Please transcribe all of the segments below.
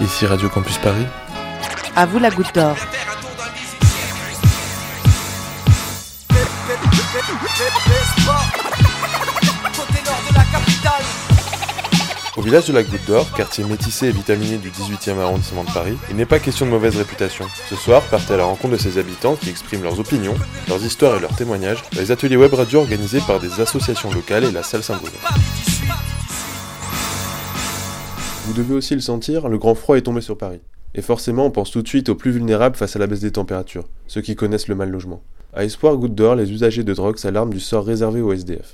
Ici Radio Campus Paris. À vous la goutte d'or. Au village de la Goutte d'Or, quartier métissé et vitaminé du 18e arrondissement de Paris, il n'est pas question de mauvaise réputation. Ce soir, partez à la rencontre de ses habitants qui expriment leurs opinions, leurs histoires et leurs témoignages dans les ateliers web radio organisés par des associations locales et la salle Saint-Bruno. Vous devez aussi le sentir, le grand froid est tombé sur Paris. Et forcément, on pense tout de suite aux plus vulnérables face à la baisse des températures, ceux qui connaissent le mal logement. À Espoir Goutte d'Or, les usagers de drogue s'alarment du sort réservé aux SDF.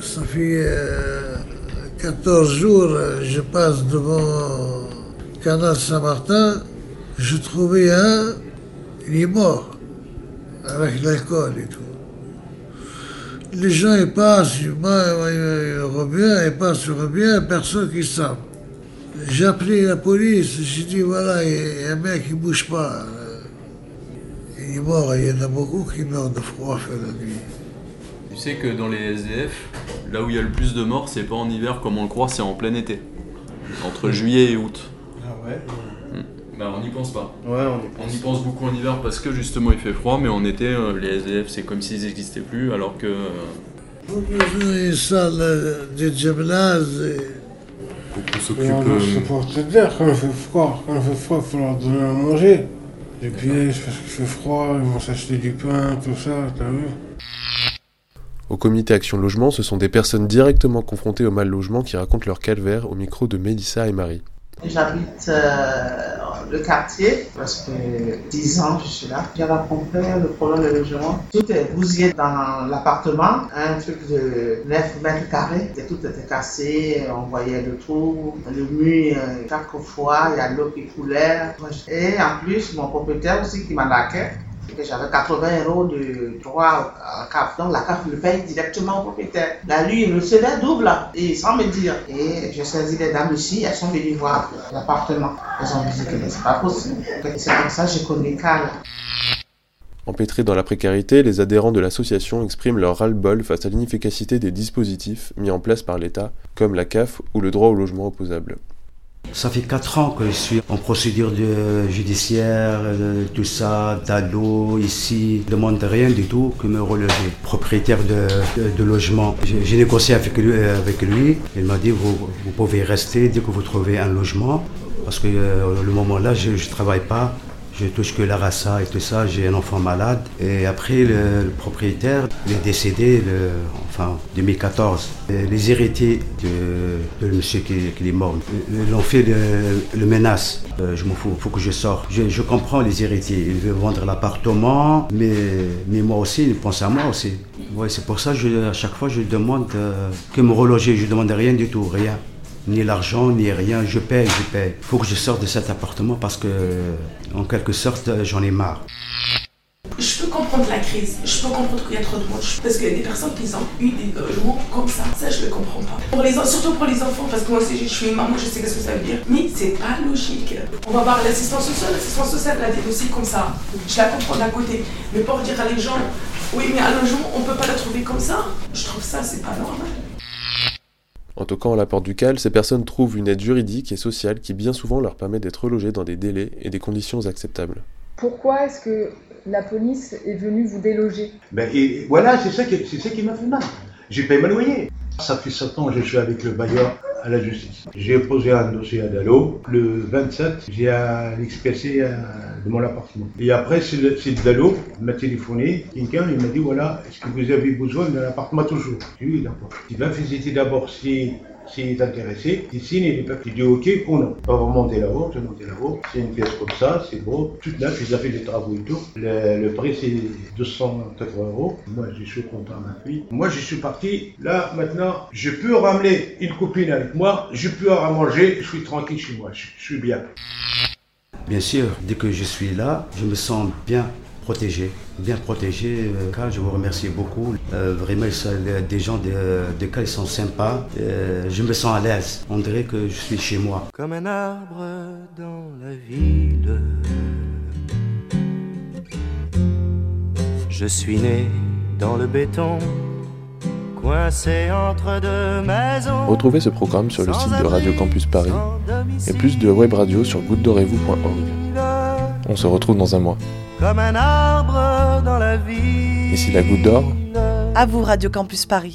Ça fait euh, 14 jours, euh, je passe devant Canal Saint-Martin, je trouvais un, il est mort, avec l'alcool et tout. Les gens, ils passent, ils, ils reviennent, ils passent, ils reviennent, personne qui sait. J'ai appelé la police, j'ai dit voilà, il y a un mec qui ne bouge pas. Il est mort, il y en a beaucoup qui meurent de froid la nuit. Tu sais que dans les SDF, là où il y a le plus de morts, c'est pas en hiver comme on le croit, c'est en plein été. Entre juillet et août. Ah ouais Bah on n'y pense pas. Ouais, on y On pense. y pense beaucoup en hiver parce que justement il fait froid, mais en été, euh, les SDF c'est comme s'ils n'existaient plus, alors que. euh, une salle euh, de gymnase et beaucoup Et s'occupent. on doit euh, se porter d'air quand il fait froid. Quand il fait froid, il faut leur donner à manger. Les pièges, parce qu'il fait froid, ils vont s'acheter du pain, tout ça, t'as vu Au comité Action Logement, ce sont des personnes directement confrontées au mal logement qui racontent leur calvaire au micro de Mélissa et Marie. J'habite euh, le quartier, presque 10 ans je suis là. J'ai rencontré le problème de logement. Tout est bousillé dans l'appartement, un truc de 9 mètres carrés. Et tout était cassé, on voyait le trou, le mur, chaque fois il y a l'eau qui coulait. Et en plus, mon propriétaire aussi qui m'a laqué, j'avais 80 euros de droit à la CAF. Donc la CAF le paye directement au propriétaire. La lui, il recevait double, et sans me dire. Et j'ai saisi les dames ici, elles sont venues voir l'appartement. Elles ont dit que c'est pas possible. C'est comme ça que j'ai connu Carl. Empêtrés dans la précarité, les adhérents de l'association expriment leur ras-le-bol face à l'inefficacité des dispositifs mis en place par l'État, comme la CAF ou le droit au logement opposable. Ça fait 4 ans que je suis en procédure judiciaire, euh, tout ça, d'allô, ici. Je demande rien du tout que me relever. Propriétaire de, de- logement. J'ai négocié avec lui, avec lui. Il m'a dit vous, vous pouvez rester dès que vous trouvez un logement. Parce que euh, le moment là, je ne travaille pas. Je touche que la rassa et tout ça, j'ai un enfant malade. Et après, le, propriétaire, est décédé, le, enfin, 2014. Et les héritiers de, monsieur qui, est mort, ils ont fait le, menace. Euh, je m'en fous, il faut que je sorte. Je, comprends les héritiers, ils veulent vendre l'appartement, mais, mais moi aussi, ils pensent à moi aussi. Ouais, c'est pour ça que à chaque fois, je demande euh, que me reloger. Je ne demande rien du tout, rien ni l'argent, ni rien. Je paye, je paye. Il faut que je sorte de cet appartement parce que, en quelque sorte, j'en ai marre. Je peux comprendre la crise, je peux comprendre qu'il y a trop de monde, parce qu'il y a des personnes qui ont eu des logements comme ça, ça je le comprends pas. Surtout pour les enfants, parce que moi aussi je suis maman, je sais ce que ça veut dire. Mais c'est pas logique. On va voir l'assistance sociale, l'assistance sociale a des dossiers comme ça. Je la comprends d'un côté. Mais pour dire à les gens, oui mais un logement, on peut pas le trouver comme ça, je trouve ça c'est pas normal. En toquant à la porte du CAL, ces personnes trouvent une aide juridique et sociale qui bien souvent leur permet d'être relogées dans des délais et des conditions acceptables. Pourquoi est-ce que la police est venue vous déloger? Ben, et voilà, c'est ça qui, c'est ça qui m'a fait mal. J'ai payé ma loyer. Ça fait 7 ans que je suis avec le bailleur à la justice. J'ai posé un dossier à Dalo. Le 27, j'ai l'expercé euh, de mon appartement. Et après, c'est Dalo m'a téléphoné. Quelqu'un, m'a dit voilà, est-ce que vous avez besoin d'un appartement toujours? J'ai dit oui, d'accord. Il va visiter d'abord si. S'il est intéressé, il les papiers. Il dit OK ou non. On va remonter je vais monter là-haut. C'est une pièce comme ça, c'est beau. Toute neuf, ils ont fait des travaux et tout. Le, prix, c'est 280 euros. Moi, je suis content lui. Moi, je suis parti. Là, maintenant, je peux ramener une copine avec moi. Je peux à manger. Je suis tranquille chez moi. Je suis bien. Bien sûr, dès que je suis là, je me sens bien protégé, bien protégé. euh, Car je vous remercie beaucoup. Euh, vraiment, des gens de, de cas, ils sont sympas. Euh, je me sens à l'aise. On dirait que je suis chez moi. comme un arbre dans la ville. Je suis né dans le béton, coincé entre deux maisons. Retrouvez ce programme sur le site de Radio Campus Paris et plus de web radio sur gouttedorezvous.org. On se retrouve dans un mois. Comme un arbre dans la vie. Ici la goutte d'or. À vous Radio Campus Paris.